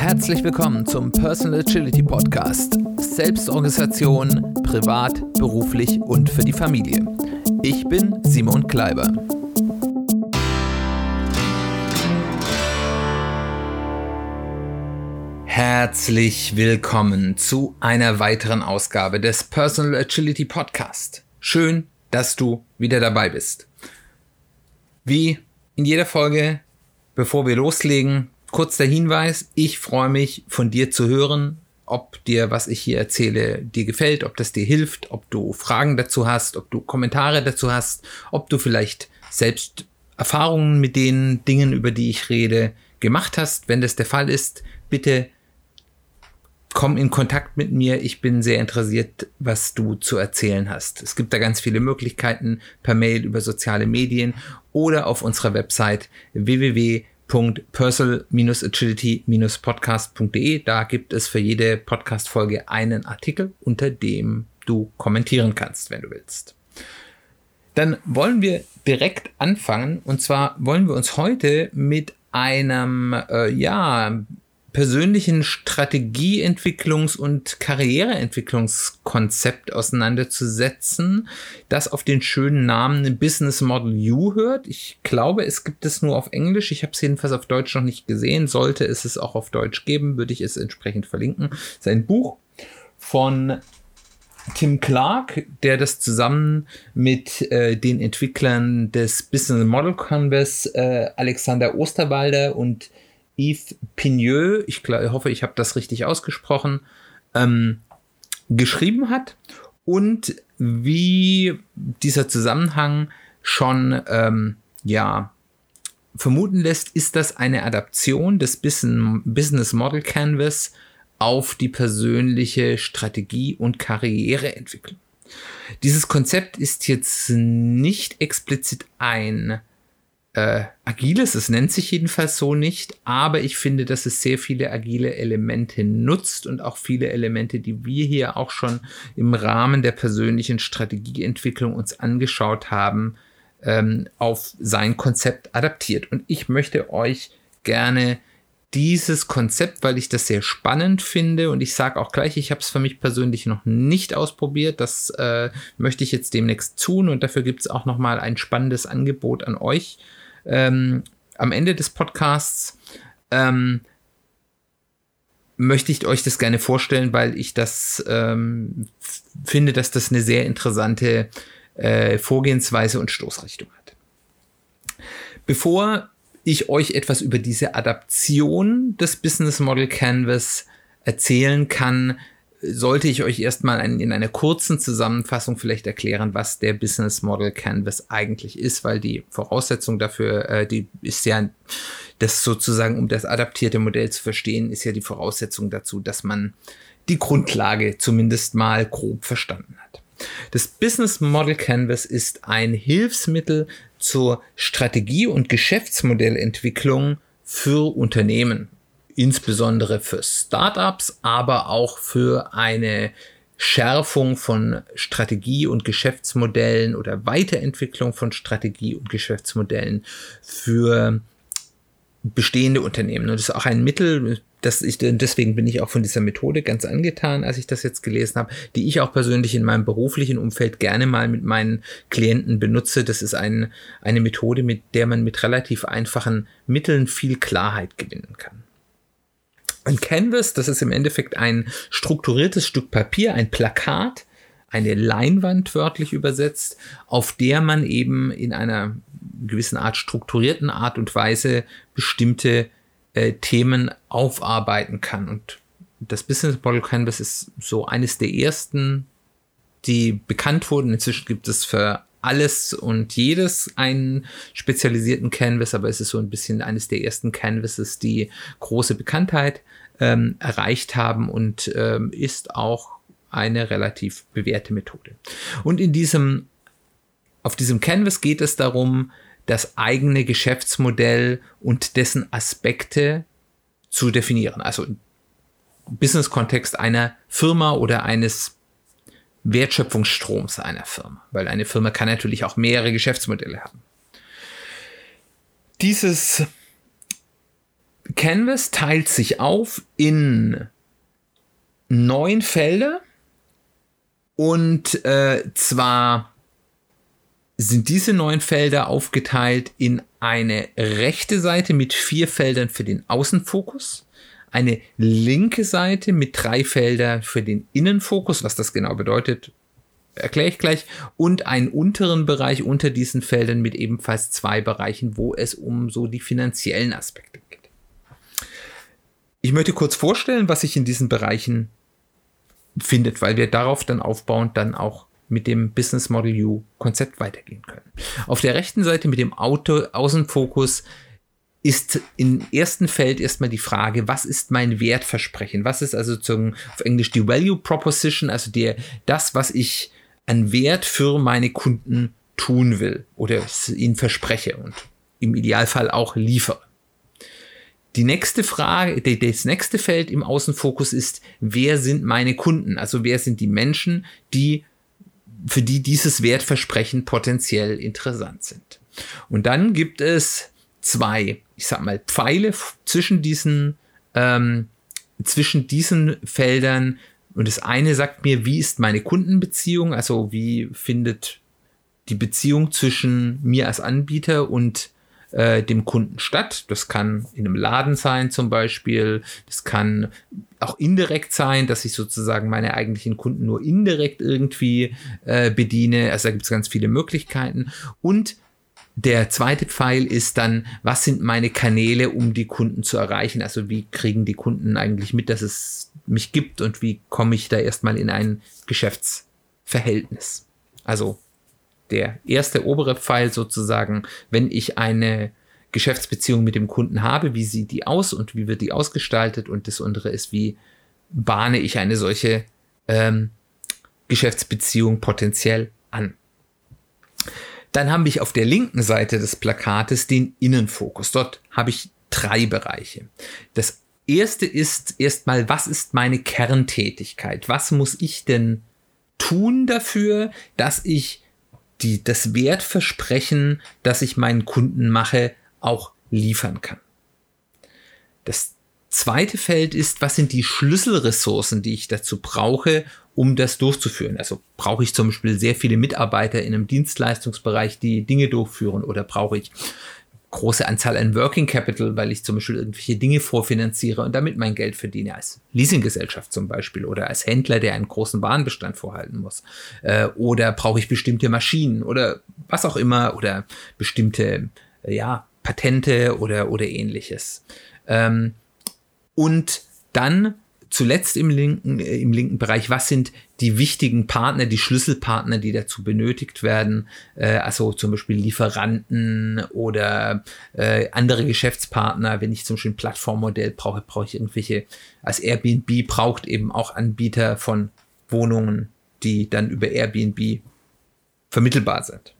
Herzlich willkommen zum Personal Agility Podcast. Selbstorganisation, privat, beruflich und für die Familie. Ich bin Simon Kleiber. Herzlich willkommen zu einer weiteren Ausgabe des Personal Agility Podcast. Schön, dass du wieder dabei bist. Wie in jeder Folge, bevor wir loslegen, kurz der Hinweis, ich freue mich von dir zu hören, ob dir, was ich hier erzähle, dir gefällt, ob das dir hilft, ob du Fragen dazu hast, ob du Kommentare dazu hast, ob du vielleicht selbst Erfahrungen mit den Dingen, über die ich rede, gemacht hast. Wenn das der Fall ist, bitte komm in Kontakt mit mir. Ich bin sehr interessiert, was du zu erzählen hast. Es gibt da ganz viele Möglichkeiten per Mail über soziale Medien oder auf unserer Website www.personal-agility-podcast.de. Da gibt es für jede Podcast-Folge einen Artikel, unter dem du kommentieren kannst, wenn du willst. Dann wollen wir direkt anfangen und zwar wollen wir uns heute mit einem äh, ja persönlichen Strategieentwicklungs- und Karriereentwicklungskonzept auseinanderzusetzen, das auf den schönen Namen Business Model U hört. Ich glaube, es gibt es nur auf Englisch. Ich habe es jedenfalls auf Deutsch noch nicht gesehen. Sollte es es auch auf Deutsch geben, würde ich es entsprechend verlinken. Es ist ein Buch von Tim Clark, der das zusammen mit äh, den Entwicklern des Business Model Canvas, äh, Alexander Osterwalder und Yves Pigneux, ich hoffe, ich habe das richtig ausgesprochen, ähm, geschrieben hat und wie dieser Zusammenhang schon ähm, ja vermuten lässt, ist das eine Adaption des Business Model Canvas auf die persönliche Strategie und Karriereentwicklung. Dieses Konzept ist jetzt nicht explizit ein äh, agiles, es nennt sich jedenfalls so nicht, aber ich finde, dass es sehr viele agile Elemente nutzt und auch viele Elemente, die wir hier auch schon im Rahmen der persönlichen Strategieentwicklung uns angeschaut haben, ähm, auf sein Konzept adaptiert. Und ich möchte euch gerne dieses Konzept, weil ich das sehr spannend finde und ich sage auch gleich, ich habe es für mich persönlich noch nicht ausprobiert. Das äh, möchte ich jetzt demnächst tun und dafür gibt es auch noch mal ein spannendes Angebot an euch ähm, am Ende des Podcasts ähm, möchte ich euch das gerne vorstellen, weil ich das ähm, finde, dass das eine sehr interessante äh, Vorgehensweise und Stoßrichtung hat. Bevor ich euch etwas über diese Adaption des Business Model Canvas erzählen kann, sollte ich euch erstmal in einer kurzen Zusammenfassung vielleicht erklären, was der Business Model Canvas eigentlich ist, weil die Voraussetzung dafür, äh, die ist ja, das sozusagen, um das adaptierte Modell zu verstehen, ist ja die Voraussetzung dazu, dass man die Grundlage zumindest mal grob verstanden hat. Das Business Model Canvas ist ein Hilfsmittel zur Strategie- und Geschäftsmodellentwicklung für Unternehmen insbesondere für Startups, aber auch für eine Schärfung von Strategie und Geschäftsmodellen oder Weiterentwicklung von Strategie und Geschäftsmodellen für bestehende Unternehmen. Und das ist auch ein Mittel, das ich, deswegen bin ich auch von dieser Methode ganz angetan, als ich das jetzt gelesen habe, die ich auch persönlich in meinem beruflichen Umfeld gerne mal mit meinen Klienten benutze. Das ist ein, eine Methode, mit der man mit relativ einfachen Mitteln viel Klarheit gewinnen kann. Ein Canvas, das ist im Endeffekt ein strukturiertes Stück Papier, ein Plakat, eine Leinwand wörtlich übersetzt, auf der man eben in einer gewissen Art strukturierten Art und Weise bestimmte äh, Themen aufarbeiten kann. Und das Business Model Canvas ist so eines der ersten, die bekannt wurden. Inzwischen gibt es für alles und jedes einen spezialisierten Canvas, aber es ist so ein bisschen eines der ersten Canvases, die große Bekanntheit ähm, erreicht haben und ähm, ist auch eine relativ bewährte Methode. Und in diesem, auf diesem Canvas geht es darum, das eigene Geschäftsmodell und dessen Aspekte zu definieren. Also Business-Kontext einer Firma oder eines Wertschöpfungsstroms einer Firma, weil eine Firma kann natürlich auch mehrere Geschäftsmodelle haben. Dieses Canvas teilt sich auf in neun Felder und äh, zwar sind diese neun Felder aufgeteilt in eine rechte Seite mit vier Feldern für den Außenfokus, eine linke Seite mit drei Feldern für den Innenfokus, was das genau bedeutet, erkläre ich gleich, und einen unteren Bereich unter diesen Feldern mit ebenfalls zwei Bereichen, wo es um so die finanziellen Aspekte geht. Ich möchte kurz vorstellen, was sich in diesen Bereichen findet, weil wir darauf dann aufbauend dann auch mit dem Business Model U Konzept weitergehen können. Auf der rechten Seite mit dem Auto Außenfokus ist im ersten Feld erstmal die Frage, was ist mein Wertversprechen? Was ist also zum, auf Englisch die Value Proposition, also der, das, was ich an Wert für meine Kunden tun will oder ihnen verspreche und im Idealfall auch liefere. Die nächste Frage, das nächste Feld im Außenfokus ist, wer sind meine Kunden? Also wer sind die Menschen, die, für die dieses Wertversprechen potenziell interessant sind? Und dann gibt es zwei, ich sag mal, Pfeile zwischen diesen, ähm, zwischen diesen Feldern. Und das eine sagt mir, wie ist meine Kundenbeziehung? Also wie findet die Beziehung zwischen mir als Anbieter und äh, dem Kunden statt. Das kann in einem Laden sein zum Beispiel. Das kann auch indirekt sein, dass ich sozusagen meine eigentlichen Kunden nur indirekt irgendwie äh, bediene. Also da gibt es ganz viele Möglichkeiten. Und der zweite Pfeil ist dann, was sind meine Kanäle, um die Kunden zu erreichen? Also wie kriegen die Kunden eigentlich mit, dass es mich gibt und wie komme ich da erstmal in ein Geschäftsverhältnis? Also der erste obere Pfeil sozusagen, wenn ich eine Geschäftsbeziehung mit dem Kunden habe, wie sieht die aus und wie wird die ausgestaltet und das untere ist, wie bahne ich eine solche ähm, Geschäftsbeziehung potenziell an. Dann habe ich auf der linken Seite des Plakates den Innenfokus. Dort habe ich drei Bereiche. Das erste ist erstmal, was ist meine Kerntätigkeit? Was muss ich denn tun dafür, dass ich die, das Wertversprechen, das ich meinen Kunden mache, auch liefern kann. Das zweite Feld ist, was sind die Schlüsselressourcen, die ich dazu brauche, um das durchzuführen. Also brauche ich zum Beispiel sehr viele Mitarbeiter in einem Dienstleistungsbereich, die Dinge durchführen oder brauche ich große Anzahl an Working Capital, weil ich zum Beispiel irgendwelche Dinge vorfinanziere und damit mein Geld verdiene, als Leasinggesellschaft zum Beispiel oder als Händler, der einen großen Warenbestand vorhalten muss. Äh, oder brauche ich bestimmte Maschinen oder was auch immer oder bestimmte, äh, ja, Patente oder, oder ähnliches. Ähm, und dann zuletzt im linken, äh, im linken Bereich, was sind die wichtigen Partner, die Schlüsselpartner, die dazu benötigt werden, äh, also zum Beispiel Lieferanten oder äh, andere Geschäftspartner. Wenn ich zum Beispiel ein Plattformmodell brauche, brauche ich irgendwelche, als Airbnb braucht eben auch Anbieter von Wohnungen, die dann über Airbnb vermittelbar sind.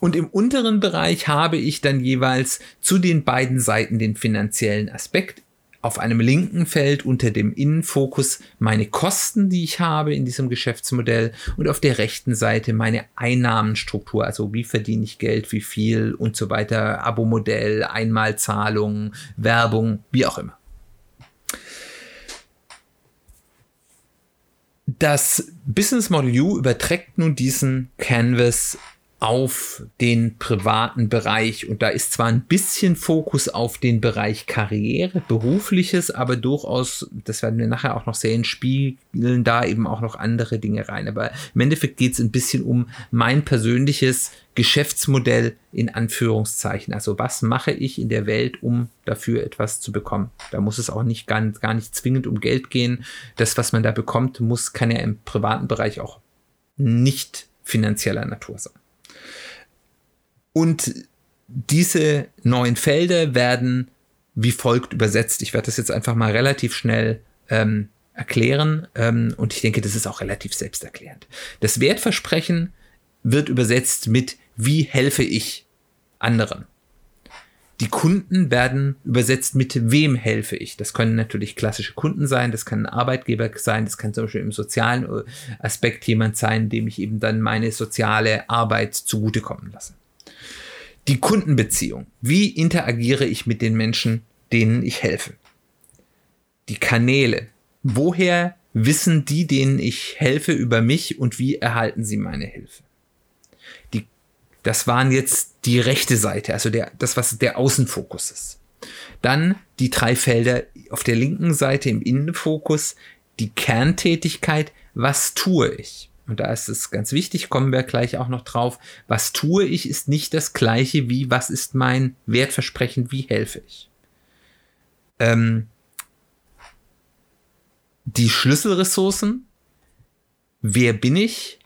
Und im unteren Bereich habe ich dann jeweils zu den beiden Seiten den finanziellen Aspekt auf einem linken Feld unter dem Innenfokus meine Kosten, die ich habe in diesem Geschäftsmodell und auf der rechten Seite meine Einnahmenstruktur, also wie verdiene ich Geld, wie viel und so weiter, Abo-Modell, Einmalzahlung, Werbung, wie auch immer. Das Business Model U überträgt nun diesen Canvas auf den privaten Bereich. Und da ist zwar ein bisschen Fokus auf den Bereich Karriere, berufliches, aber durchaus, das werden wir nachher auch noch sehen, spielen da eben auch noch andere Dinge rein. Aber im Endeffekt geht es ein bisschen um mein persönliches Geschäftsmodell in Anführungszeichen. Also was mache ich in der Welt, um dafür etwas zu bekommen? Da muss es auch nicht gar, gar nicht zwingend um Geld gehen. Das, was man da bekommt, muss, kann ja im privaten Bereich auch nicht finanzieller Natur sein. Und diese neuen Felder werden wie folgt übersetzt. Ich werde das jetzt einfach mal relativ schnell ähm, erklären ähm, und ich denke, das ist auch relativ selbsterklärend. Das Wertversprechen wird übersetzt mit wie helfe ich anderen. Die Kunden werden übersetzt mit wem helfe ich. Das können natürlich klassische Kunden sein, das kann ein Arbeitgeber sein, das kann zum Beispiel im sozialen äh, Aspekt jemand sein, dem ich eben dann meine soziale Arbeit zugutekommen lasse. Die Kundenbeziehung. Wie interagiere ich mit den Menschen, denen ich helfe. Die Kanäle. Woher wissen die, denen ich helfe, über mich und wie erhalten sie meine Hilfe? Die, das waren jetzt die rechte Seite, also der, das, was der Außenfokus ist. Dann die drei Felder auf der linken Seite im Innenfokus, die Kerntätigkeit, was tue ich? Und da ist es ganz wichtig, kommen wir gleich auch noch drauf, was tue ich, ist nicht das gleiche wie, was ist mein Wertversprechen, wie helfe ich. Ähm, die Schlüsselressourcen, wer bin ich,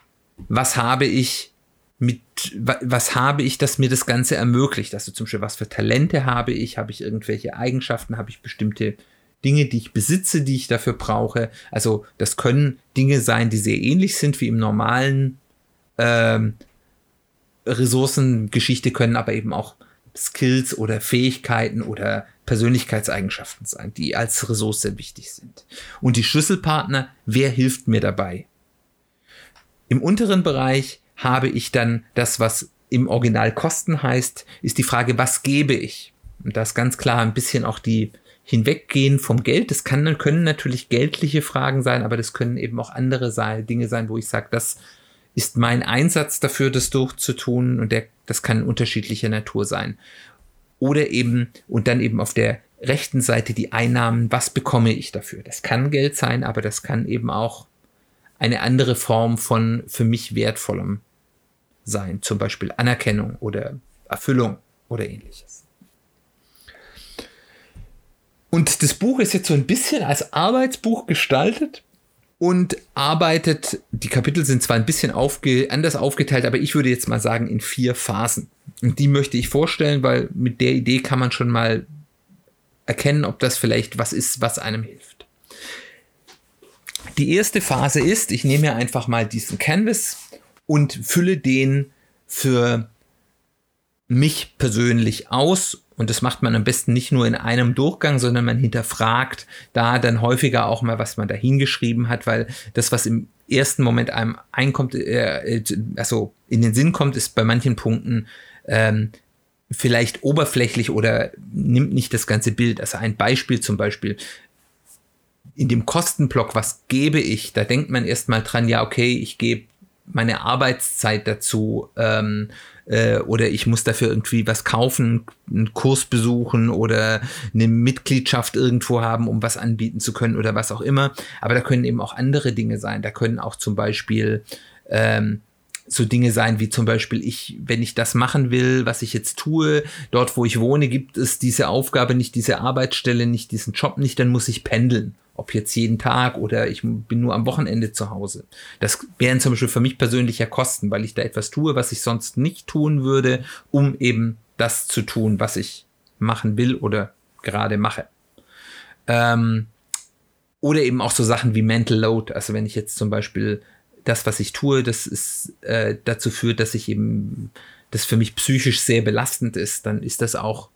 was habe ich mit, was habe ich, das mir das Ganze ermöglicht? Also zum Beispiel, was für Talente habe ich? Habe ich irgendwelche Eigenschaften? Habe ich bestimmte Dinge, die ich besitze, die ich dafür brauche? Also das können Dinge sein, die sehr ähnlich sind wie im normalen ähm, Ressourcengeschichte, können aber eben auch Skills oder Fähigkeiten oder Persönlichkeitseigenschaften sein, die als Ressource wichtig sind. Und die Schlüsselpartner, wer hilft mir dabei? Im unteren Bereich habe ich dann das, was im Original Kosten heißt, ist die Frage, was gebe ich? Und da ist ganz klar ein bisschen auch die Hinweggehen vom Geld. Das kann, können natürlich geldliche Fragen sein, aber das können eben auch andere sein, Dinge sein, wo ich sage, das ist mein Einsatz dafür, das durchzutun und der, das kann unterschiedlicher Natur sein. Oder eben, und dann eben auf der rechten Seite die Einnahmen, was bekomme ich dafür? Das kann Geld sein, aber das kann eben auch eine andere Form von für mich wertvollem sein, zum Beispiel Anerkennung oder Erfüllung oder ähnliches. Und das Buch ist jetzt so ein bisschen als Arbeitsbuch gestaltet und arbeitet, die Kapitel sind zwar ein bisschen aufge, anders aufgeteilt, aber ich würde jetzt mal sagen in vier Phasen. Und die möchte ich vorstellen, weil mit der Idee kann man schon mal erkennen, ob das vielleicht was ist, was einem hilft. Die erste Phase ist, ich nehme mir einfach mal diesen Canvas und fülle den für mich persönlich aus. Und das macht man am besten nicht nur in einem Durchgang, sondern man hinterfragt da dann häufiger auch mal, was man da hingeschrieben hat, weil das, was im ersten Moment einem einkommt, äh, also in den Sinn kommt, ist bei manchen Punkten ähm, vielleicht oberflächlich oder nimmt nicht das ganze Bild. Also ein Beispiel zum Beispiel. In dem Kostenblock, was gebe ich? Da denkt man erstmal dran, ja, okay, ich gebe meine Arbeitszeit dazu ähm, äh, oder ich muss dafür irgendwie was kaufen, einen Kurs besuchen oder eine Mitgliedschaft irgendwo haben, um was anbieten zu können oder was auch immer. Aber da können eben auch andere Dinge sein. Da können auch zum Beispiel ähm, so Dinge sein wie zum Beispiel ich, wenn ich das machen will, was ich jetzt tue, dort wo ich wohne, gibt es diese Aufgabe nicht, diese Arbeitsstelle nicht, diesen Job nicht, dann muss ich pendeln. Ob jetzt jeden Tag oder ich bin nur am Wochenende zu Hause. Das wären zum Beispiel für mich persönlich ja Kosten, weil ich da etwas tue, was ich sonst nicht tun würde, um eben das zu tun, was ich machen will oder gerade mache. Ähm, oder eben auch so Sachen wie Mental Load. Also wenn ich jetzt zum Beispiel das, was ich tue, das ist äh, dazu führt, dass ich eben das für mich psychisch sehr belastend ist, dann ist das auch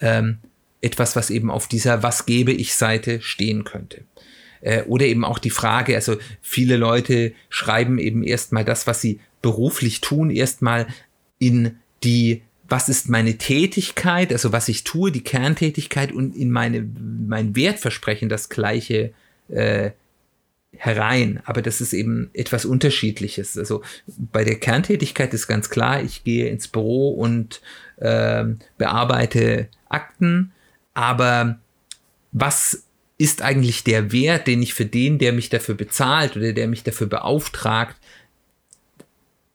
ähm, etwas, was eben auf dieser Was gebe ich Seite stehen könnte. Äh, oder eben auch die Frage, also viele Leute schreiben eben erstmal das, was sie beruflich tun, erstmal in die was ist meine Tätigkeit, also was ich tue, die Kerntätigkeit und in meine, mein Wertversprechen das gleiche äh, herein, aber das ist eben etwas Unterschiedliches. Also bei der Kerntätigkeit ist ganz klar, ich gehe ins Büro und äh, bearbeite Akten, aber was ist eigentlich der Wert, den ich für den, der mich dafür bezahlt oder der mich dafür beauftragt,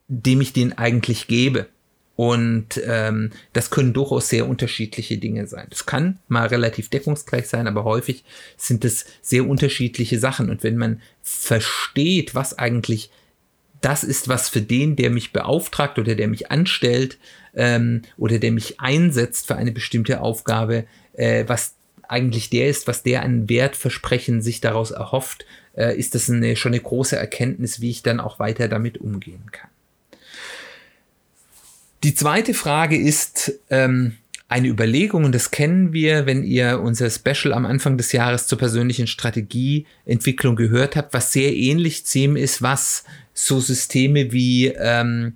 dem ich den eigentlich gebe? Und ähm, das können durchaus sehr unterschiedliche Dinge sein. Das kann mal relativ deckungsgleich sein, aber häufig sind es sehr unterschiedliche Sachen. Und wenn man versteht, was eigentlich das ist, was für den, der mich beauftragt oder der mich anstellt ähm, oder der mich einsetzt für eine bestimmte Aufgabe, äh, was eigentlich der ist, was der an Wertversprechen sich daraus erhofft, äh, ist das eine, schon eine große Erkenntnis, wie ich dann auch weiter damit umgehen kann. Die zweite Frage ist ähm, eine Überlegung, und das kennen wir, wenn ihr unser Special am Anfang des Jahres zur persönlichen Strategieentwicklung gehört habt, was sehr ähnlich dem ist, was so Systeme wie ähm,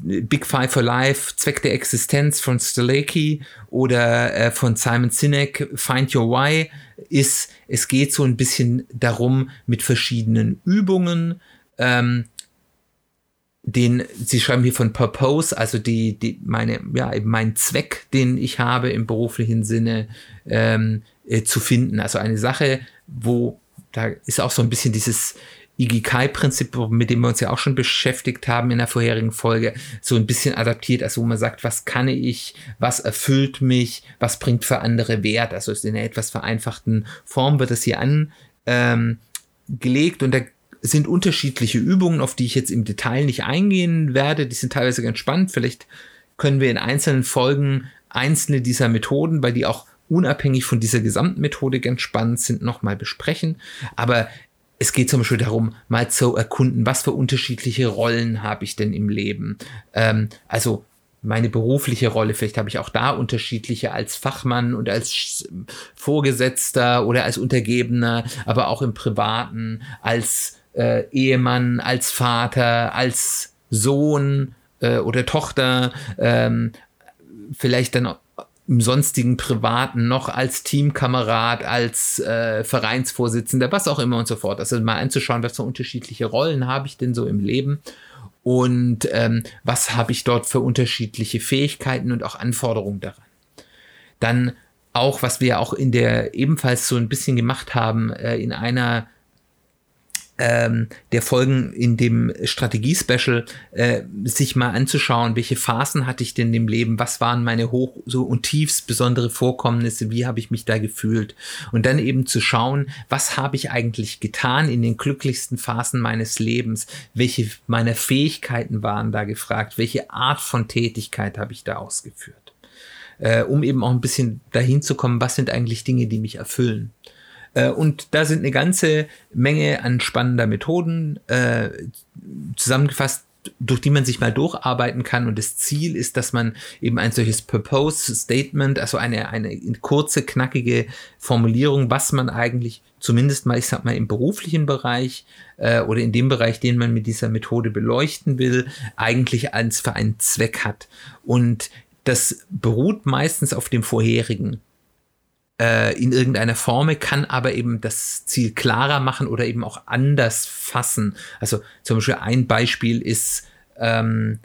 Big Five for Life, Zweck der Existenz von Staleki oder äh, von Simon Sinek, Find Your Why, ist, es geht so ein bisschen darum, mit verschiedenen Übungen, ähm, den, sie schreiben hier von Purpose, also die, die, meine, ja, mein Zweck, den ich habe im beruflichen Sinne, ähm, äh, zu finden. Also eine Sache, wo, da ist auch so ein bisschen dieses, Igikai-Prinzip, mit dem wir uns ja auch schon beschäftigt haben in der vorherigen Folge, so ein bisschen adaptiert, also wo man sagt, was kann ich, was erfüllt mich, was bringt für andere Wert. Also in einer etwas vereinfachten Form wird das hier angelegt ähm, und da sind unterschiedliche Übungen, auf die ich jetzt im Detail nicht eingehen werde. Die sind teilweise ganz spannend. Vielleicht können wir in einzelnen Folgen einzelne dieser Methoden, weil die auch unabhängig von dieser gesamten Methodik ganz spannend sind, nochmal besprechen. Aber es geht zum Beispiel darum, mal zu erkunden, was für unterschiedliche Rollen habe ich denn im Leben. Ähm, also meine berufliche Rolle, vielleicht habe ich auch da unterschiedliche als Fachmann und als Vorgesetzter oder als Untergebener, aber auch im Privaten, als äh, Ehemann, als Vater, als Sohn äh, oder Tochter, ähm, vielleicht dann im sonstigen Privaten noch als Teamkamerad, als äh, Vereinsvorsitzender, was auch immer und so fort. Also mal anzuschauen, was für unterschiedliche Rollen habe ich denn so im Leben und ähm, was habe ich dort für unterschiedliche Fähigkeiten und auch Anforderungen daran. Dann auch, was wir auch in der ebenfalls so ein bisschen gemacht haben, äh, in einer ähm, der Folgen in dem Strategie-Special äh, sich mal anzuschauen, welche Phasen hatte ich denn im Leben, was waren meine hoch so und tiefst besondere Vorkommnisse, wie habe ich mich da gefühlt? Und dann eben zu schauen, was habe ich eigentlich getan in den glücklichsten Phasen meines Lebens, welche meiner Fähigkeiten waren da gefragt, welche Art von Tätigkeit habe ich da ausgeführt, äh, um eben auch ein bisschen dahin zu kommen, was sind eigentlich Dinge, die mich erfüllen. Äh, und da sind eine ganze Menge an spannender Methoden äh, zusammengefasst, durch die man sich mal durcharbeiten kann. Und das Ziel ist, dass man eben ein solches Purpose Statement, also eine, eine kurze, knackige Formulierung, was man eigentlich zumindest mal, ich sag mal, im beruflichen Bereich äh, oder in dem Bereich, den man mit dieser Methode beleuchten will, eigentlich als für einen Zweck hat. Und das beruht meistens auf dem vorherigen äh, in irgendeiner Form, kann aber eben das Ziel klarer machen oder eben auch anders fassen. Also zum Beispiel ein Beispiel ist ähm,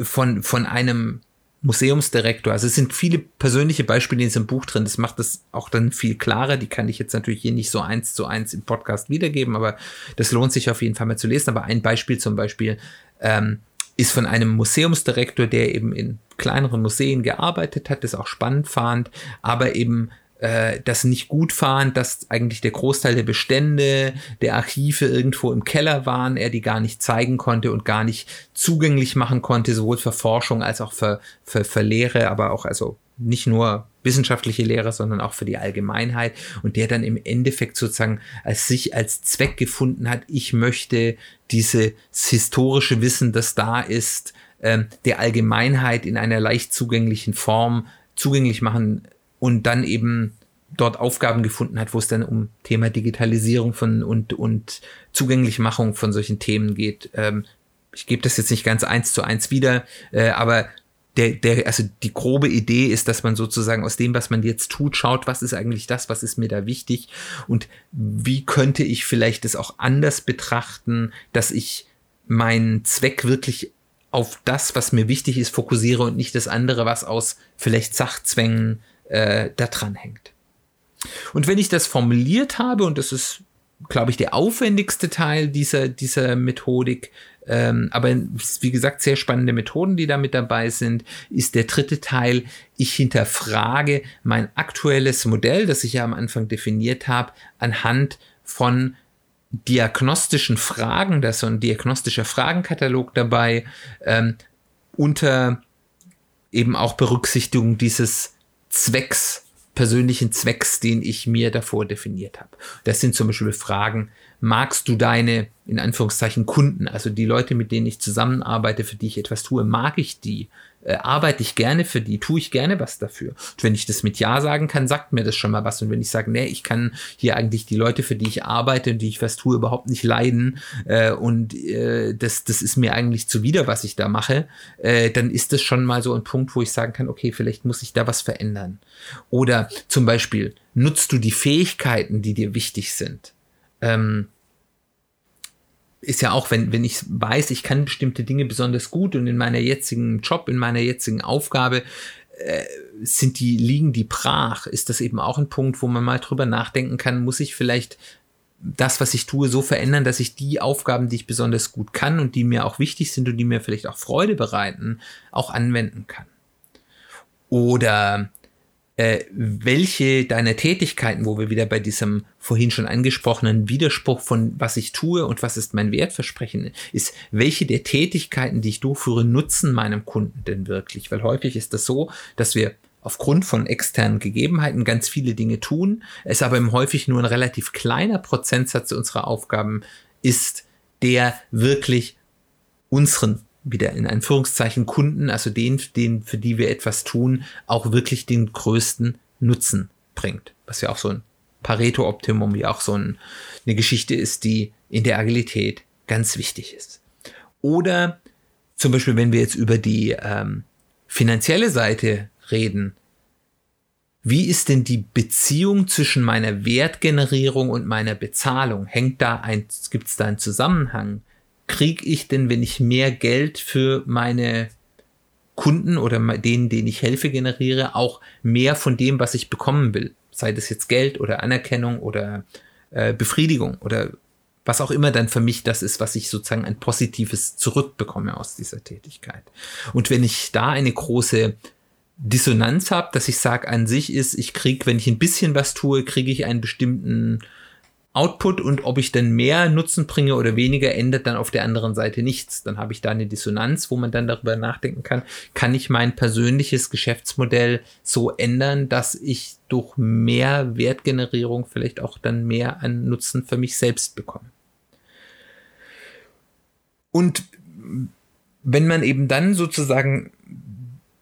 von, von einem Museumsdirektor. Also es sind viele persönliche Beispiele in diesem Buch drin. Das macht das auch dann viel klarer. Die kann ich jetzt natürlich hier nicht so eins zu eins im Podcast wiedergeben, aber das lohnt sich auf jeden Fall mal zu lesen. Aber ein Beispiel zum Beispiel ähm, ist von einem Museumsdirektor, der eben in kleineren Museen gearbeitet hat, das auch spannend fand, aber eben äh, das nicht gut fand, dass eigentlich der Großteil der Bestände, der Archive irgendwo im Keller waren, er die gar nicht zeigen konnte und gar nicht zugänglich machen konnte, sowohl für Forschung als auch für, für, für Lehre, aber auch also nicht nur wissenschaftliche Lehre, sondern auch für die Allgemeinheit. Und der dann im Endeffekt sozusagen als sich als Zweck gefunden hat, ich möchte dieses historische Wissen, das da ist, ähm, der Allgemeinheit in einer leicht zugänglichen Form zugänglich machen und dann eben dort Aufgaben gefunden hat, wo es dann um Thema Digitalisierung von und, und Zugänglichmachung von solchen Themen geht. Ähm, ich gebe das jetzt nicht ganz eins zu eins wieder, äh, aber der, der, also die grobe Idee ist, dass man sozusagen aus dem, was man jetzt tut, schaut, was ist eigentlich das, was ist mir da wichtig und wie könnte ich vielleicht es auch anders betrachten, dass ich meinen Zweck wirklich auf das, was mir wichtig ist, fokussiere und nicht das andere, was aus vielleicht Sachzwängen äh, da dran hängt. Und wenn ich das formuliert habe, und das ist, glaube ich, der aufwendigste Teil dieser, dieser Methodik, ähm, aber wie gesagt, sehr spannende Methoden, die da mit dabei sind, ist der dritte Teil. Ich hinterfrage mein aktuelles Modell, das ich ja am Anfang definiert habe, anhand von diagnostischen Fragen, da ist so ein diagnostischer Fragenkatalog dabei, ähm, unter eben auch Berücksichtigung dieses Zwecks, persönlichen Zwecks, den ich mir davor definiert habe. Das sind zum Beispiel Fragen, magst du deine, in Anführungszeichen, Kunden, also die Leute, mit denen ich zusammenarbeite, für die ich etwas tue, mag ich die? Äh, arbeite ich gerne für die, tue ich gerne was dafür. Und wenn ich das mit Ja sagen kann, sagt mir das schon mal was. Und wenn ich sage, nee, ich kann hier eigentlich die Leute, für die ich arbeite und die ich was tue, überhaupt nicht leiden äh, und äh, das, das ist mir eigentlich zuwider, was ich da mache, äh, dann ist das schon mal so ein Punkt, wo ich sagen kann, okay, vielleicht muss ich da was verändern. Oder zum Beispiel, nutzt du die Fähigkeiten, die dir wichtig sind? Ähm, ist ja auch, wenn, wenn ich weiß, ich kann bestimmte Dinge besonders gut und in meiner jetzigen Job, in meiner jetzigen Aufgabe, äh, sind die, liegen die brach, ist das eben auch ein Punkt, wo man mal drüber nachdenken kann, muss ich vielleicht das, was ich tue, so verändern, dass ich die Aufgaben, die ich besonders gut kann und die mir auch wichtig sind und die mir vielleicht auch Freude bereiten, auch anwenden kann. Oder äh, welche deiner Tätigkeiten, wo wir wieder bei diesem vorhin schon angesprochenen Widerspruch von was ich tue und was ist mein Wertversprechen ist, welche der Tätigkeiten, die ich durchführe, nutzen meinem Kunden denn wirklich? Weil häufig ist das so, dass wir aufgrund von externen Gegebenheiten ganz viele Dinge tun, es aber im häufig nur ein relativ kleiner Prozentsatz unserer Aufgaben ist, der wirklich unseren wieder in Anführungszeichen Kunden, also den, den, für die wir etwas tun, auch wirklich den größten Nutzen bringt. Was ja auch so ein Pareto-Optimum, wie auch so ein, eine Geschichte ist, die in der Agilität ganz wichtig ist. Oder zum Beispiel, wenn wir jetzt über die ähm, finanzielle Seite reden, wie ist denn die Beziehung zwischen meiner Wertgenerierung und meiner Bezahlung? Hängt da ein, gibt es da einen Zusammenhang? Kriege ich denn, wenn ich mehr Geld für meine Kunden oder denen, denen ich helfe, generiere, auch mehr von dem, was ich bekommen will? Sei das jetzt Geld oder Anerkennung oder äh, Befriedigung oder was auch immer dann für mich das ist, was ich sozusagen ein positives zurückbekomme aus dieser Tätigkeit. Und wenn ich da eine große Dissonanz habe, dass ich sage, an sich ist, ich kriege, wenn ich ein bisschen was tue, kriege ich einen bestimmten Output und ob ich dann mehr Nutzen bringe oder weniger, ändert dann auf der anderen Seite nichts. Dann habe ich da eine Dissonanz, wo man dann darüber nachdenken kann, kann ich mein persönliches Geschäftsmodell so ändern, dass ich durch mehr Wertgenerierung vielleicht auch dann mehr an Nutzen für mich selbst bekomme. Und wenn man eben dann sozusagen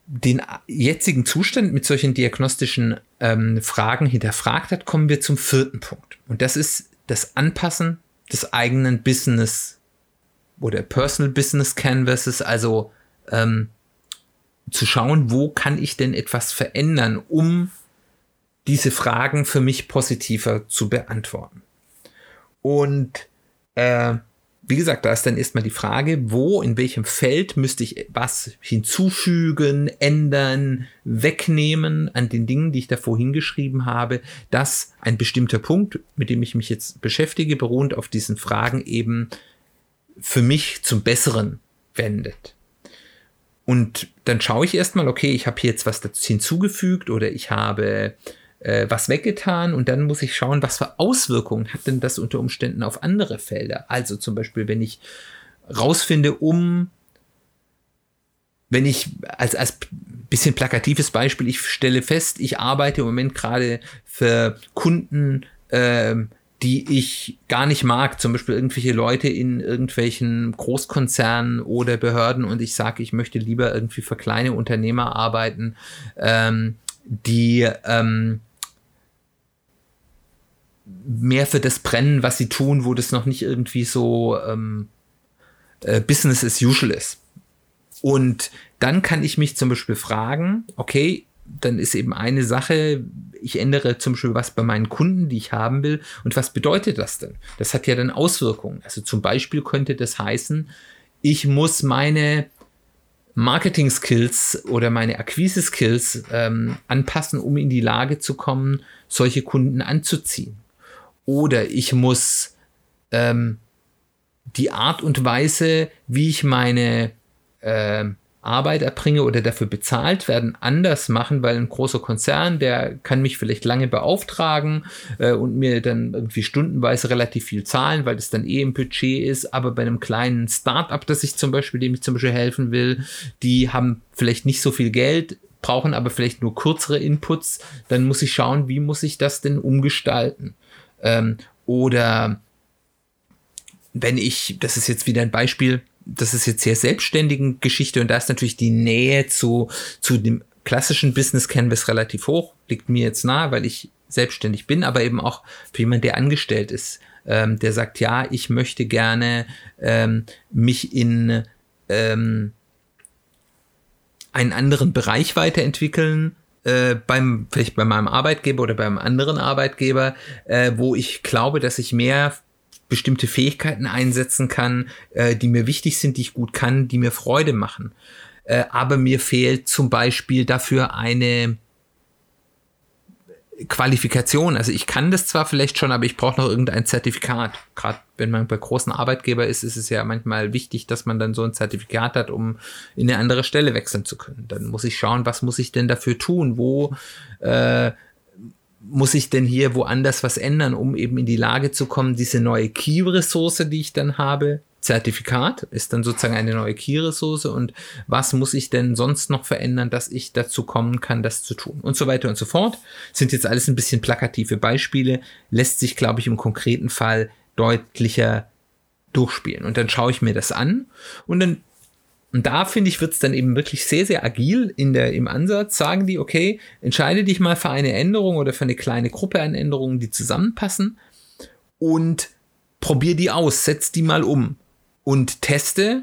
den jetzigen Zustand mit solchen diagnostischen ähm, Fragen hinterfragt hat, kommen wir zum vierten Punkt. Und das ist das Anpassen des eigenen Business oder Personal Business Canvases, also ähm, zu schauen, wo kann ich denn etwas verändern, um diese Fragen für mich positiver zu beantworten. Und äh, wie gesagt, da ist dann erstmal die Frage, wo, in welchem Feld müsste ich was hinzufügen, ändern, wegnehmen an den Dingen, die ich davor hingeschrieben habe, dass ein bestimmter Punkt, mit dem ich mich jetzt beschäftige, beruhend auf diesen Fragen eben für mich zum Besseren wendet. Und dann schaue ich erstmal, okay, ich habe hier jetzt was dazu hinzugefügt oder ich habe äh, was weggetan und dann muss ich schauen, was für Auswirkungen hat denn das unter Umständen auf andere Felder. Also zum Beispiel, wenn ich rausfinde, um, wenn ich als, als bisschen plakatives Beispiel, ich stelle fest, ich arbeite im Moment gerade für Kunden, äh, die ich gar nicht mag, zum Beispiel irgendwelche Leute in irgendwelchen Großkonzernen oder Behörden und ich sage, ich möchte lieber irgendwie für kleine Unternehmer arbeiten, ähm, die ähm, mehr für das brennen, was sie tun, wo das noch nicht irgendwie so ähm, äh, Business as usual ist. Und dann kann ich mich zum Beispiel fragen, okay, dann ist eben eine Sache, ich ändere zum Beispiel was bei meinen Kunden, die ich haben will. Und was bedeutet das denn? Das hat ja dann Auswirkungen. Also zum Beispiel könnte das heißen, ich muss meine Marketing-Skills oder meine Akquise-Skills ähm, anpassen, um in die Lage zu kommen, solche Kunden anzuziehen oder ich muss ähm, die Art und Weise, wie ich meine äh, Arbeit erbringe oder dafür bezahlt werden, anders machen, weil ein großer Konzern, der kann mich vielleicht lange beauftragen äh, und mir dann irgendwie stundenweise relativ viel zahlen, weil das dann eh im Budget ist, aber bei einem kleinen Start-up, das ich zum Beispiel, dem ich zum Beispiel helfen will, die haben vielleicht nicht so viel Geld, brauchen aber vielleicht nur kürzere Inputs, dann muss ich schauen, wie muss ich das denn umgestalten. Ähm, oder wenn ich, das ist jetzt wieder ein Beispiel, das ist jetzt sehr selbstständigen Geschichte und da ist natürlich die Nähe zu, zu dem klassischen Business Canvas relativ hoch, liegt mir jetzt nahe, weil ich selbstständig bin, aber eben auch für jemanden, der angestellt ist, ähm, der sagt, ja, ich möchte gerne ähm, mich in ähm, einen anderen Bereich weiterentwickeln, äh, beim, vielleicht bei meinem Arbeitgeber oder beim anderen Arbeitgeber, äh, wo ich glaube, dass ich mehr bestimmte Fähigkeiten einsetzen kann, äh, die mir wichtig sind, die ich gut kann, die mir Freude machen. Äh, aber mir fehlt zum Beispiel dafür eine Qualifikation. Also ich kann das zwar vielleicht schon, aber ich brauche noch irgendein Zertifikat. Gerade wenn man bei großen Arbeitgeber ist, ist es ja manchmal wichtig, dass man dann so ein Zertifikat hat, um in eine andere Stelle wechseln zu können. Dann muss ich schauen, was muss ich denn dafür tun? Wo äh, muss ich denn hier woanders was ändern, um eben in die Lage zu kommen, diese neue Key-Ressource, die ich dann habe, Zertifikat ist dann sozusagen eine neue Key-Ressource und was muss ich denn sonst noch verändern, dass ich dazu kommen kann, das zu tun und so weiter und so fort. Sind jetzt alles ein bisschen plakative Beispiele, lässt sich, glaube ich, im konkreten Fall deutlicher durchspielen. Und dann schaue ich mir das an und dann und da finde ich, wird es dann eben wirklich sehr, sehr agil in der, im Ansatz. Sagen die, okay, entscheide dich mal für eine Änderung oder für eine kleine Gruppe an Änderungen, die zusammenpassen und probier die aus, setz die mal um und teste,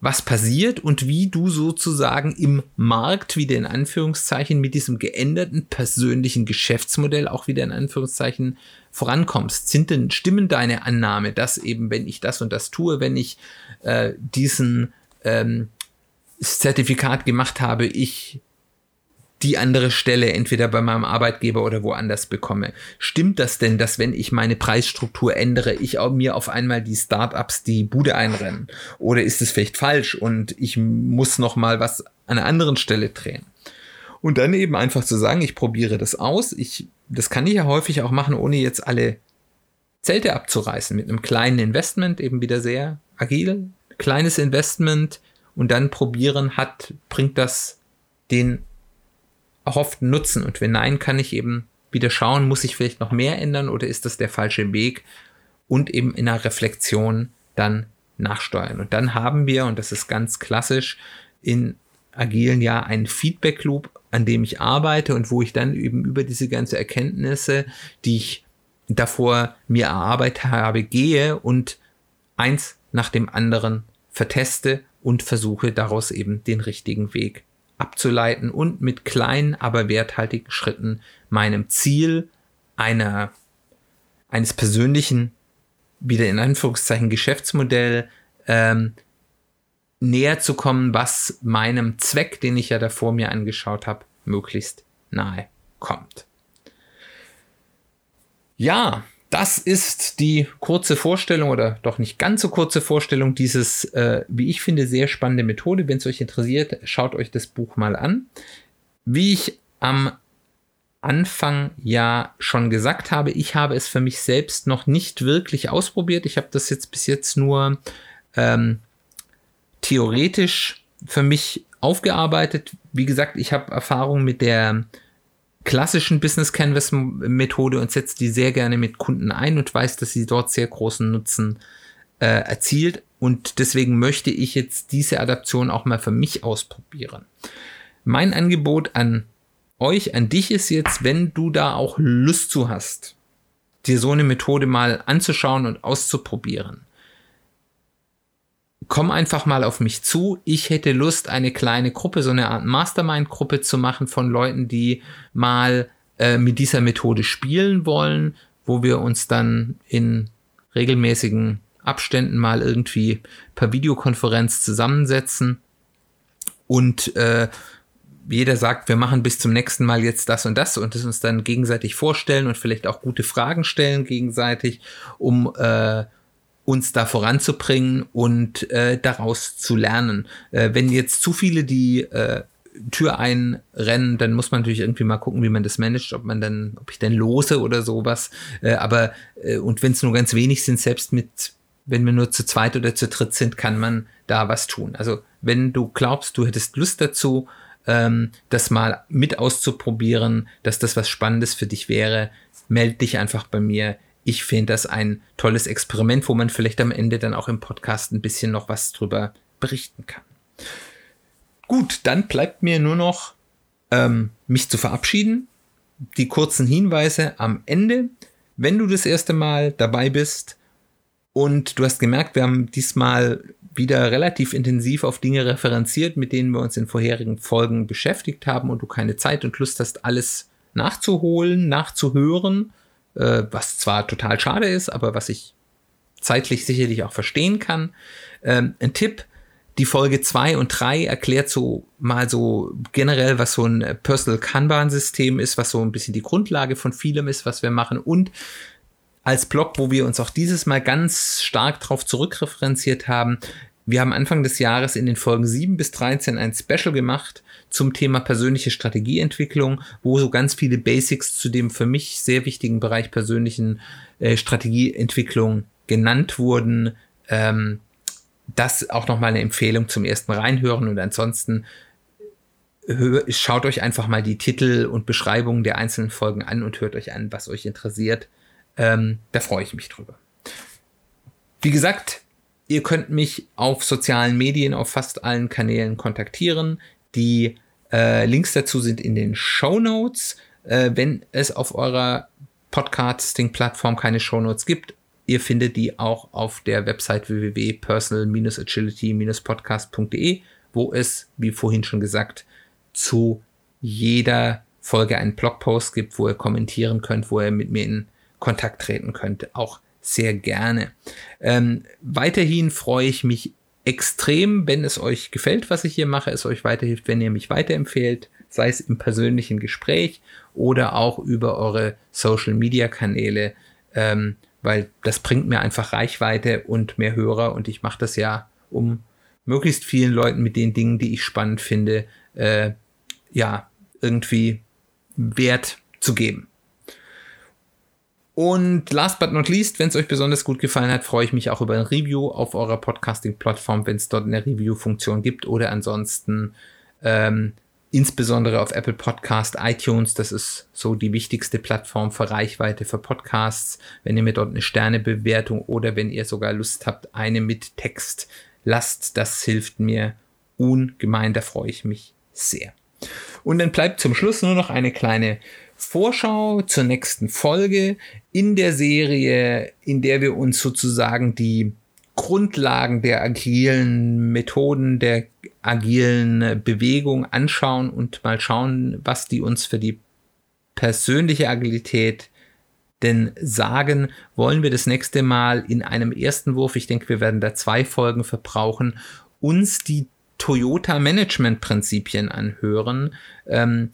was passiert und wie du sozusagen im Markt wieder in Anführungszeichen mit diesem geänderten persönlichen Geschäftsmodell auch wieder in Anführungszeichen vorankommst. Sind denn, stimmen deine Annahme, dass eben, wenn ich das und das tue, wenn ich äh, diesen ähm, Zertifikat gemacht habe, ich die andere Stelle entweder bei meinem Arbeitgeber oder woanders bekomme. Stimmt das denn, dass wenn ich meine Preisstruktur ändere, ich mir auf einmal die Startups die Bude einrennen? Oder ist es vielleicht falsch und ich muss noch mal was an einer anderen Stelle drehen? Und dann eben einfach zu sagen, ich probiere das aus. Ich, das kann ich ja häufig auch machen, ohne jetzt alle Zelte abzureißen. Mit einem kleinen Investment, eben wieder sehr agil, kleines Investment und dann probieren hat, bringt das den erhofften Nutzen? Und wenn nein, kann ich eben wieder schauen, muss ich vielleicht noch mehr ändern oder ist das der falsche Weg? Und eben in einer Reflexion dann nachsteuern. Und dann haben wir, und das ist ganz klassisch, in agilen Jahr einen Feedback Loop, an dem ich arbeite und wo ich dann eben über diese ganze Erkenntnisse, die ich davor mir erarbeitet habe, gehe und eins nach dem anderen verteste und versuche daraus eben den richtigen Weg abzuleiten und mit kleinen, aber werthaltigen Schritten meinem Ziel einer, eines persönlichen, wieder in Anführungszeichen Geschäftsmodell ähm, näher zu kommen, was meinem Zweck, den ich ja davor mir angeschaut habe, möglichst nahe kommt. Ja, das ist die kurze Vorstellung oder doch nicht ganz so kurze Vorstellung dieses, äh, wie ich finde, sehr spannende Methode. Wenn es euch interessiert, schaut euch das Buch mal an. Wie ich am Anfang ja schon gesagt habe, ich habe es für mich selbst noch nicht wirklich ausprobiert. Ich habe das jetzt bis jetzt nur ähm, theoretisch für mich aufgearbeitet. Wie gesagt, ich habe Erfahrung mit der klassischen Business Canvas Methode und setzt die sehr gerne mit Kunden ein und weiß, dass sie dort sehr großen Nutzen äh, erzielt. Und deswegen möchte ich jetzt diese Adaption auch mal für mich ausprobieren. Mein Angebot an euch, an dich ist jetzt, wenn du da auch Lust zu hast, dir so eine Methode mal anzuschauen und auszuprobieren, komm einfach mal auf mich zu. Ich hätte Lust, eine kleine Gruppe, so eine Art Mastermind-Gruppe zu machen von Leuten, die mal äh, mit dieser Methode spielen wollen, wo wir uns dann in regelmäßigen Abständen mal irgendwie per Videokonferenz zusammensetzen und äh, jeder sagt, wir machen bis zum nächsten Mal jetzt das und das und das uns dann gegenseitig vorstellen und vielleicht auch gute Fragen stellen gegenseitig, um äh, uns da voranzubringen und äh, daraus zu lernen. Äh, wenn jetzt zu viele die äh, Tür einrennen, dann muss man natürlich irgendwie mal gucken, wie man das managt, ob man dann, ob ich denn lose oder sowas. Äh, aber äh, und wenn es nur ganz wenig sind, selbst mit, wenn wir nur zu zweit oder zu dritt sind, kann man da was tun. Also wenn du glaubst, du hättest Lust dazu, ähm, das mal mit auszuprobieren, dass das was Spannendes für dich wäre, melde dich einfach bei mir ich finde das ein tolles Experiment, wo man vielleicht am Ende dann auch im Podcast ein bisschen noch was drüber berichten kann. Gut, dann bleibt mir nur noch ähm, mich zu verabschieden. Die kurzen Hinweise am Ende. Wenn du das erste Mal dabei bist und du hast gemerkt, wir haben diesmal wieder relativ intensiv auf Dinge referenziert, mit denen wir uns in vorherigen Folgen beschäftigt haben und du keine Zeit und Lust hast, alles nachzuholen, nachzuhören, äh, was zwar total schade ist, aber was ich zeitlich sicherlich auch verstehen kann. Ähm, ein Tipp, die Folge 2 und 3 erklärt so mal so generell, was so ein Personal Kanban-System ist, was so ein bisschen die Grundlage von vielem ist, was wir machen. Und als Blog, wo wir uns auch dieses Mal ganz stark darauf zurückreferenziert haben, wir haben Anfang des Jahres in den Folgen 7 bis 13 ein Special gemacht zum Thema persönliche Strategieentwicklung, wo so ganz viele Basics zu dem für mich sehr wichtigen Bereich persönlichen äh, Strategieentwicklung genannt wurden. Ähm, das auch nochmal eine Empfehlung zum ersten Reinhören und ansonsten schaut euch einfach mal die Titel und Beschreibungen der einzelnen Folgen an und hört euch an, was euch interessiert. Ähm, da freue ich mich drüber. Wie gesagt, ihr könnt mich auf sozialen Medien auf fast allen Kanälen kontaktieren. Die äh, Links dazu sind in den Show Notes. Äh, wenn es auf eurer Podcasting-Plattform keine Show Notes gibt, ihr findet die auch auf der Website www.personal-agility-podcast.de, wo es, wie vorhin schon gesagt, zu jeder Folge einen Blogpost gibt, wo ihr kommentieren könnt, wo ihr mit mir in Kontakt treten könnt. Auch sehr gerne. Ähm, weiterhin freue ich mich extrem, wenn es euch gefällt, was ich hier mache, es euch weiterhilft, wenn ihr mich weiterempfehlt, sei es im persönlichen Gespräch oder auch über eure Social-Media-Kanäle, ähm, weil das bringt mir einfach Reichweite und mehr Hörer und ich mache das ja, um möglichst vielen Leuten mit den Dingen, die ich spannend finde, äh, ja, irgendwie Wert zu geben. Und last but not least, wenn es euch besonders gut gefallen hat, freue ich mich auch über ein Review auf eurer Podcasting-Plattform, wenn es dort eine Review-Funktion gibt oder ansonsten ähm, insbesondere auf Apple Podcast, iTunes, das ist so die wichtigste Plattform für Reichweite für Podcasts. Wenn ihr mir dort eine Sternebewertung oder wenn ihr sogar Lust habt, eine mit Text lasst, das hilft mir ungemein, da freue ich mich sehr. Und dann bleibt zum Schluss nur noch eine kleine Vorschau zur nächsten Folge in der Serie, in der wir uns sozusagen die Grundlagen der agilen Methoden, der agilen Bewegung anschauen und mal schauen, was die uns für die persönliche Agilität denn sagen, wollen wir das nächste Mal in einem ersten Wurf, ich denke, wir werden da zwei Folgen verbrauchen, uns die Toyota Management Prinzipien anhören. Ähm,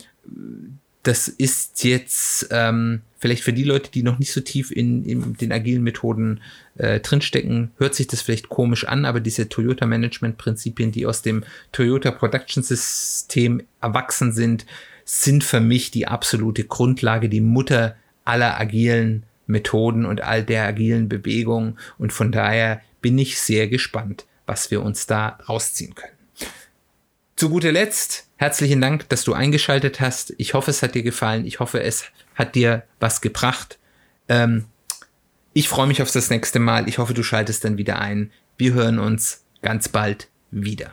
das ist jetzt ähm, vielleicht für die Leute, die noch nicht so tief in, in den agilen Methoden äh, drinstecken, hört sich das vielleicht komisch an, aber diese Toyota Management Prinzipien, die aus dem Toyota Production System erwachsen sind, sind für mich die absolute Grundlage, die Mutter aller agilen Methoden und all der agilen Bewegungen. Und von daher bin ich sehr gespannt, was wir uns da rausziehen können. Zu guter Letzt, herzlichen Dank, dass du eingeschaltet hast. Ich hoffe, es hat dir gefallen. Ich hoffe, es hat dir was gebracht. Ähm, ich freue mich auf das nächste Mal. Ich hoffe, du schaltest dann wieder ein. Wir hören uns ganz bald wieder.